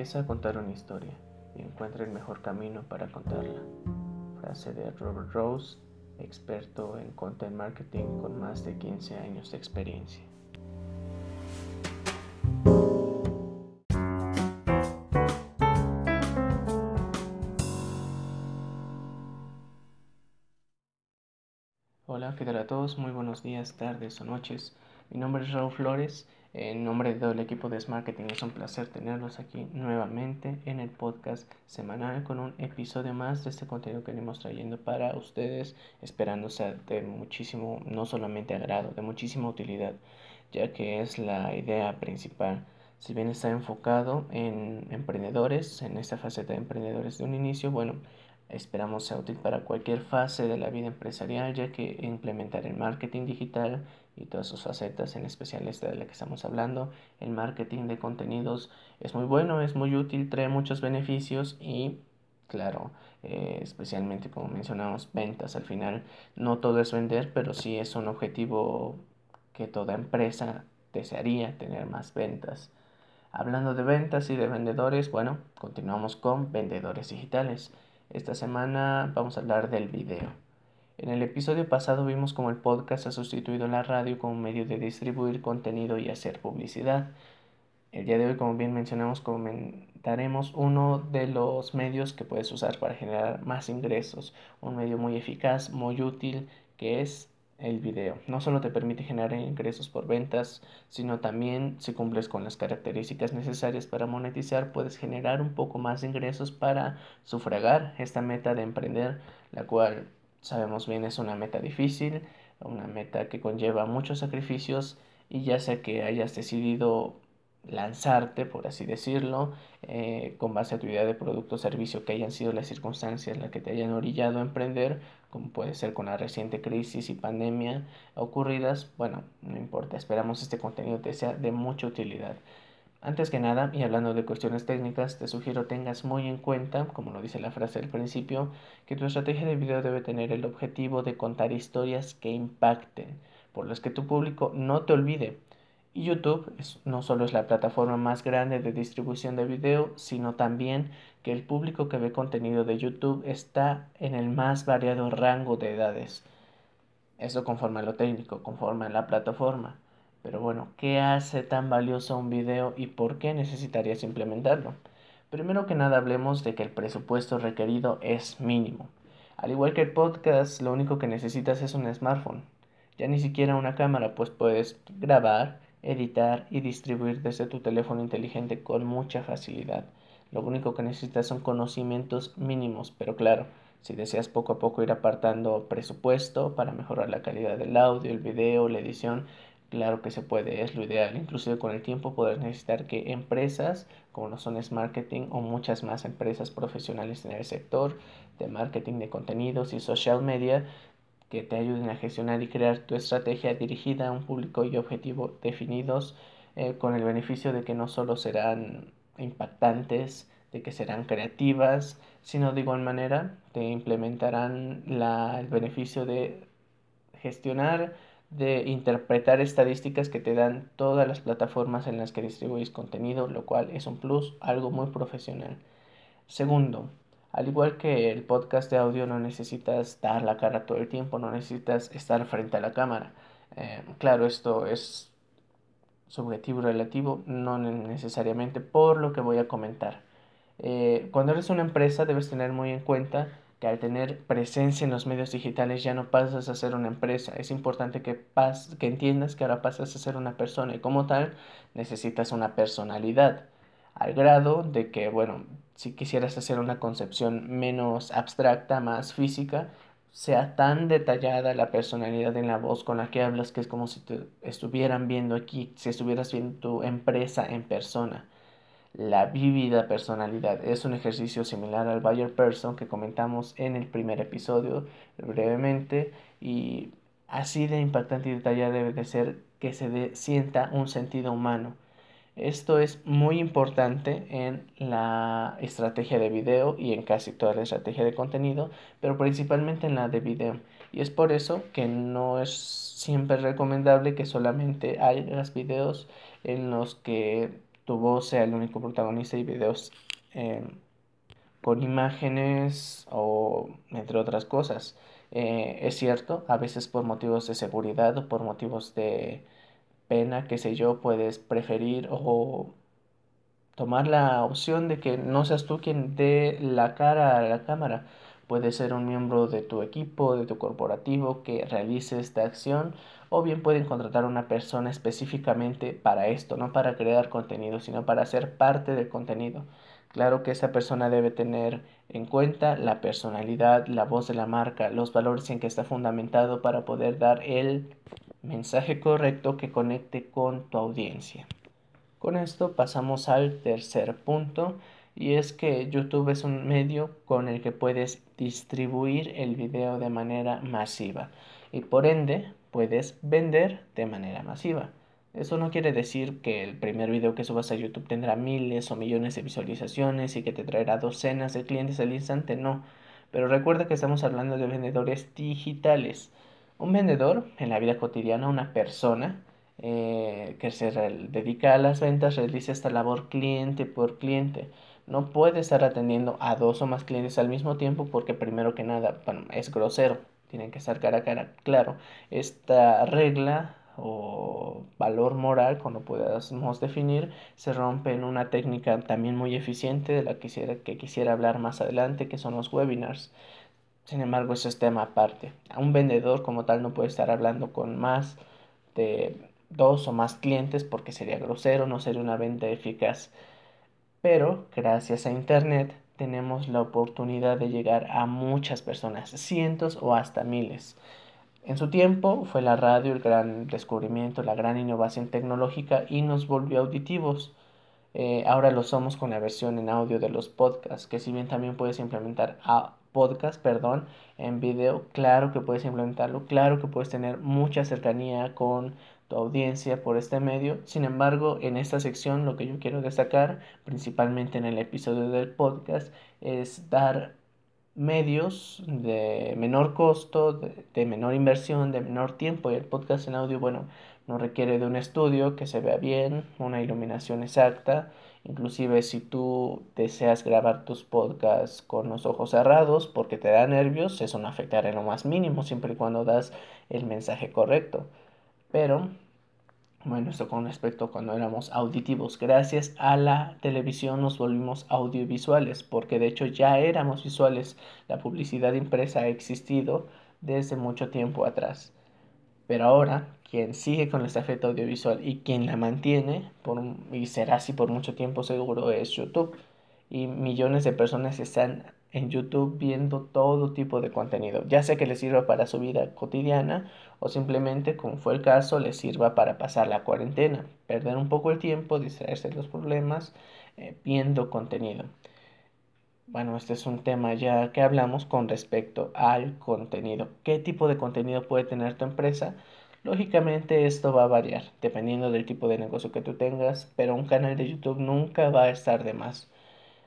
Empieza a contar una historia y encuentra el mejor camino para contarla. Frase de Robert Rose, experto en content marketing con más de 15 años de experiencia. Hola, ¿qué tal a todos? Muy buenos días, tardes o noches. Mi nombre es Raúl Flores en nombre de todo el equipo de Marketing es un placer tenerlos aquí nuevamente en el podcast semanal con un episodio más de este contenido que venimos trayendo para ustedes, esperando ser de muchísimo, no solamente agrado, de muchísima utilidad, ya que es la idea principal. Si bien está enfocado en emprendedores, en esta faceta de emprendedores de un inicio, bueno, Esperamos sea útil para cualquier fase de la vida empresarial, ya que implementar el marketing digital y todas sus facetas, en especial esta de la que estamos hablando, el marketing de contenidos es muy bueno, es muy útil, trae muchos beneficios y claro, eh, especialmente como mencionamos, ventas al final. No todo es vender, pero sí es un objetivo que toda empresa desearía tener más ventas. Hablando de ventas y de vendedores, bueno, continuamos con vendedores digitales. Esta semana vamos a hablar del video. En el episodio pasado vimos cómo el podcast ha sustituido la radio como medio de distribuir contenido y hacer publicidad. El día de hoy, como bien mencionamos, comentaremos uno de los medios que puedes usar para generar más ingresos. Un medio muy eficaz, muy útil, que es el video. No solo te permite generar ingresos por ventas, sino también si cumples con las características necesarias para monetizar, puedes generar un poco más de ingresos para sufragar esta meta de emprender, la cual sabemos bien es una meta difícil, una meta que conlleva muchos sacrificios y ya sea que hayas decidido lanzarte, por así decirlo, eh, con base a tu idea de producto o servicio que hayan sido las circunstancias las que te hayan orillado a emprender, como puede ser con la reciente crisis y pandemia ocurridas, bueno, no importa, esperamos este contenido te sea de mucha utilidad. Antes que nada, y hablando de cuestiones técnicas, te sugiero tengas muy en cuenta, como lo dice la frase del principio, que tu estrategia de video debe tener el objetivo de contar historias que impacten, por las que tu público no te olvide, y YouTube no solo es la plataforma más grande de distribución de video, sino también que el público que ve contenido de YouTube está en el más variado rango de edades. Eso conforme a lo técnico, conforme a la plataforma. Pero bueno, ¿qué hace tan valioso un video y por qué necesitarías implementarlo? Primero que nada hablemos de que el presupuesto requerido es mínimo. Al igual que el podcast, lo único que necesitas es un smartphone. Ya ni siquiera una cámara, pues puedes grabar, editar y distribuir desde tu teléfono inteligente con mucha facilidad. Lo único que necesitas son conocimientos mínimos, pero claro, si deseas poco a poco ir apartando presupuesto para mejorar la calidad del audio, el video, la edición, claro que se puede, es lo ideal. Inclusive con el tiempo podrás necesitar que empresas como lo son es Marketing o muchas más empresas profesionales en el sector de marketing de contenidos y social media que te ayuden a gestionar y crear tu estrategia dirigida a un público y objetivo definidos eh, con el beneficio de que no solo serán impactantes, de que serán creativas, sino de igual manera te implementarán la, el beneficio de gestionar, de interpretar estadísticas que te dan todas las plataformas en las que distribuís contenido, lo cual es un plus, algo muy profesional. Segundo, al igual que el podcast de audio no necesitas dar la cara todo el tiempo, no necesitas estar frente a la cámara. Eh, claro, esto es subjetivo relativo, no necesariamente por lo que voy a comentar. Eh, cuando eres una empresa debes tener muy en cuenta que al tener presencia en los medios digitales ya no pasas a ser una empresa. Es importante que, que entiendas que ahora pasas a ser una persona y como tal necesitas una personalidad al grado de que, bueno, si quisieras hacer una concepción menos abstracta, más física, sea tan detallada la personalidad en la voz con la que hablas que es como si te estuvieran viendo aquí, si estuvieras viendo tu empresa en persona. La vívida personalidad es un ejercicio similar al Buyer Person que comentamos en el primer episodio brevemente y así de impactante y detallada debe de ser que se sienta un sentido humano esto es muy importante en la estrategia de video y en casi toda la estrategia de contenido, pero principalmente en la de video. Y es por eso que no es siempre recomendable que solamente hagas videos en los que tu voz sea el único protagonista y videos eh, con imágenes o entre otras cosas. Eh, es cierto, a veces por motivos de seguridad o por motivos de pena, qué sé yo, puedes preferir o tomar la opción de que no seas tú quien dé la cara a la cámara. Puede ser un miembro de tu equipo, de tu corporativo que realice esta acción o bien pueden contratar a una persona específicamente para esto, no para crear contenido, sino para ser parte del contenido. Claro que esa persona debe tener en cuenta la personalidad, la voz de la marca, los valores en que está fundamentado para poder dar el mensaje correcto que conecte con tu audiencia. Con esto pasamos al tercer punto y es que YouTube es un medio con el que puedes distribuir el video de manera masiva y por ende puedes vender de manera masiva. Eso no quiere decir que el primer video que subas a YouTube tendrá miles o millones de visualizaciones y que te traerá docenas de clientes al instante, no. Pero recuerda que estamos hablando de vendedores digitales. Un vendedor en la vida cotidiana, una persona eh, que se dedica a las ventas, realiza esta labor cliente por cliente. No puede estar atendiendo a dos o más clientes al mismo tiempo porque primero que nada, es grosero. Tienen que estar cara a cara. Claro, esta regla o valor moral, cuando podamos definir, se rompe en una técnica también muy eficiente de la que quisiera, que quisiera hablar más adelante, que son los webinars. Sin embargo, eso es tema aparte. Un vendedor como tal no puede estar hablando con más de dos o más clientes porque sería grosero, no sería una venta eficaz. Pero gracias a Internet tenemos la oportunidad de llegar a muchas personas, cientos o hasta miles. En su tiempo fue la radio el gran descubrimiento, la gran innovación tecnológica y nos volvió auditivos. Eh, ahora lo somos con la versión en audio de los podcasts, que si bien también puedes implementar a podcast, perdón, en video, claro que puedes implementarlo, claro que puedes tener mucha cercanía con tu audiencia por este medio. Sin embargo, en esta sección lo que yo quiero destacar, principalmente en el episodio del podcast, es dar medios de menor costo, de, menor inversión, de menor tiempo y el podcast en audio, bueno, no requiere de un estudio que se vea bien, una iluminación exacta, inclusive si tú deseas grabar tus podcasts con los ojos cerrados porque te da nervios, eso no afectará en lo más mínimo siempre y cuando das el mensaje correcto. Pero bueno, esto con respecto a cuando éramos auditivos. Gracias a la televisión nos volvimos audiovisuales, porque de hecho ya éramos visuales. La publicidad impresa ha existido desde mucho tiempo atrás. Pero ahora, quien sigue con la estafeta audiovisual y quien la mantiene, por, y será así por mucho tiempo seguro, es YouTube. Y millones de personas están en YouTube viendo todo tipo de contenido, ya sea que les sirva para su vida cotidiana o simplemente, como fue el caso, les sirva para pasar la cuarentena, perder un poco el tiempo, distraerse de los problemas, eh, viendo contenido. Bueno, este es un tema ya que hablamos con respecto al contenido. ¿Qué tipo de contenido puede tener tu empresa? Lógicamente esto va a variar dependiendo del tipo de negocio que tú tengas, pero un canal de YouTube nunca va a estar de más.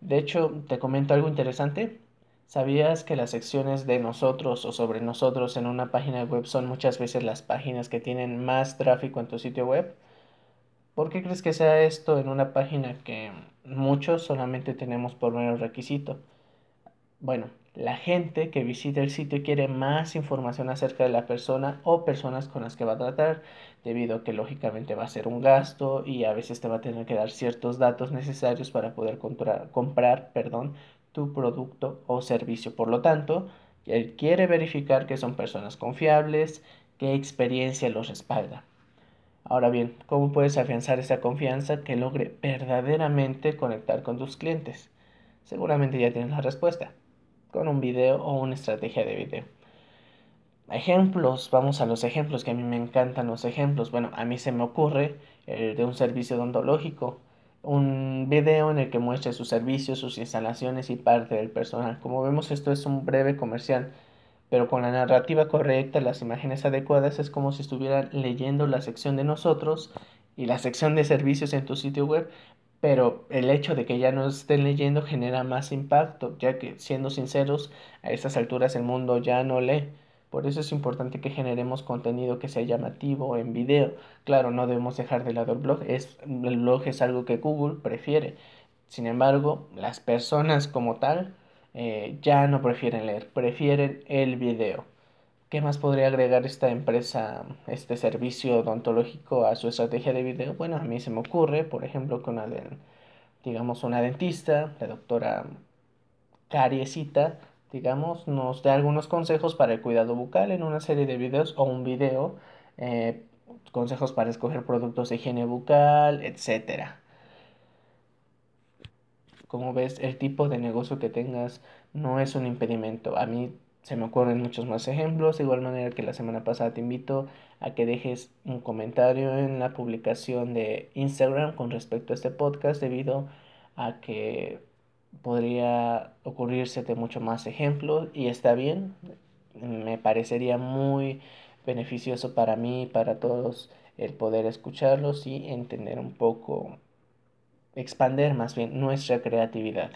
De hecho, te comento algo interesante. ¿Sabías que las secciones de nosotros o sobre nosotros en una página web son muchas veces las páginas que tienen más tráfico en tu sitio web? ¿Por qué crees que sea esto en una página que muchos solamente tenemos por mero requisito? Bueno, la gente que visita el sitio quiere más información acerca de la persona o personas con las que va a tratar, debido a que lógicamente va a ser un gasto y a veces te va a tener que dar ciertos datos necesarios para poder comprar, perdón, tu producto o servicio. Por lo tanto, él quiere verificar que son personas confiables, qué experiencia los respalda. Ahora bien, ¿cómo puedes afianzar esa confianza que logre verdaderamente conectar con tus clientes? Seguramente ya tienes la respuesta con un video o una estrategia de video. Ejemplos, vamos a los ejemplos, que a mí me encantan los ejemplos. Bueno, a mí se me ocurre el de un servicio odontológico, un video en el que muestre sus servicios, sus instalaciones y parte del personal. Como vemos, esto es un breve comercial, pero con la narrativa correcta, las imágenes adecuadas, es como si estuvieran leyendo la sección de nosotros y la sección de servicios en tu sitio web, pero el hecho de que ya no estén leyendo genera más impacto, ya que siendo sinceros, a estas alturas el mundo ya no lee. Por eso es importante que generemos contenido que sea llamativo en video. Claro, no debemos dejar de lado el blog. Es, el blog es algo que Google prefiere. Sin embargo, las personas como tal eh, ya no prefieren leer, prefieren el video. ¿Qué más podría agregar esta empresa, este servicio odontológico a su estrategia de video? Bueno, a mí se me ocurre, por ejemplo, que una, digamos, una dentista, la doctora Cariesita, digamos, nos dé algunos consejos para el cuidado bucal en una serie de videos o un video, eh, consejos para escoger productos de higiene bucal, etc. Como ves, el tipo de negocio que tengas no es un impedimento. A mí se me ocurren muchos más ejemplos, de igual manera que la semana pasada te invito a que dejes un comentario en la publicación de Instagram con respecto a este podcast debido a que podría ocurrírsete mucho más ejemplos y está bien, me parecería muy beneficioso para mí y para todos el poder escucharlos y entender un poco, expander más bien nuestra creatividad.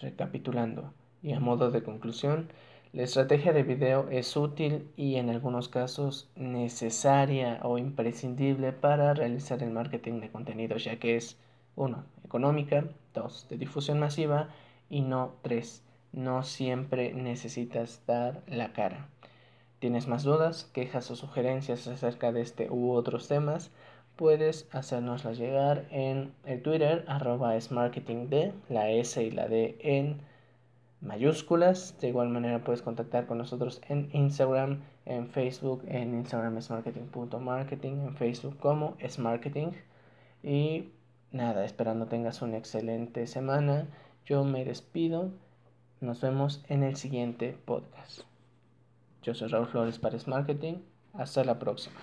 Recapitulando, y a modo de conclusión, la estrategia de video es útil y en algunos casos necesaria o imprescindible para realizar el marketing de contenidos, ya que es 1. Económica, 2. De difusión masiva y no 3. No siempre necesitas dar la cara. ¿Tienes más dudas, quejas o sugerencias acerca de este u otros temas? Puedes hacérnoslas llegar en el Twitter arroba smarketingd, la S y la D en mayúsculas. De igual manera puedes contactar con nosotros en Instagram, en Facebook, en Instagram es marketing.marketing, en Facebook como es marketing. Y nada, esperando tengas una excelente semana. Yo me despido. Nos vemos en el siguiente podcast. Yo soy Raúl Flores para Marketing. Hasta la próxima.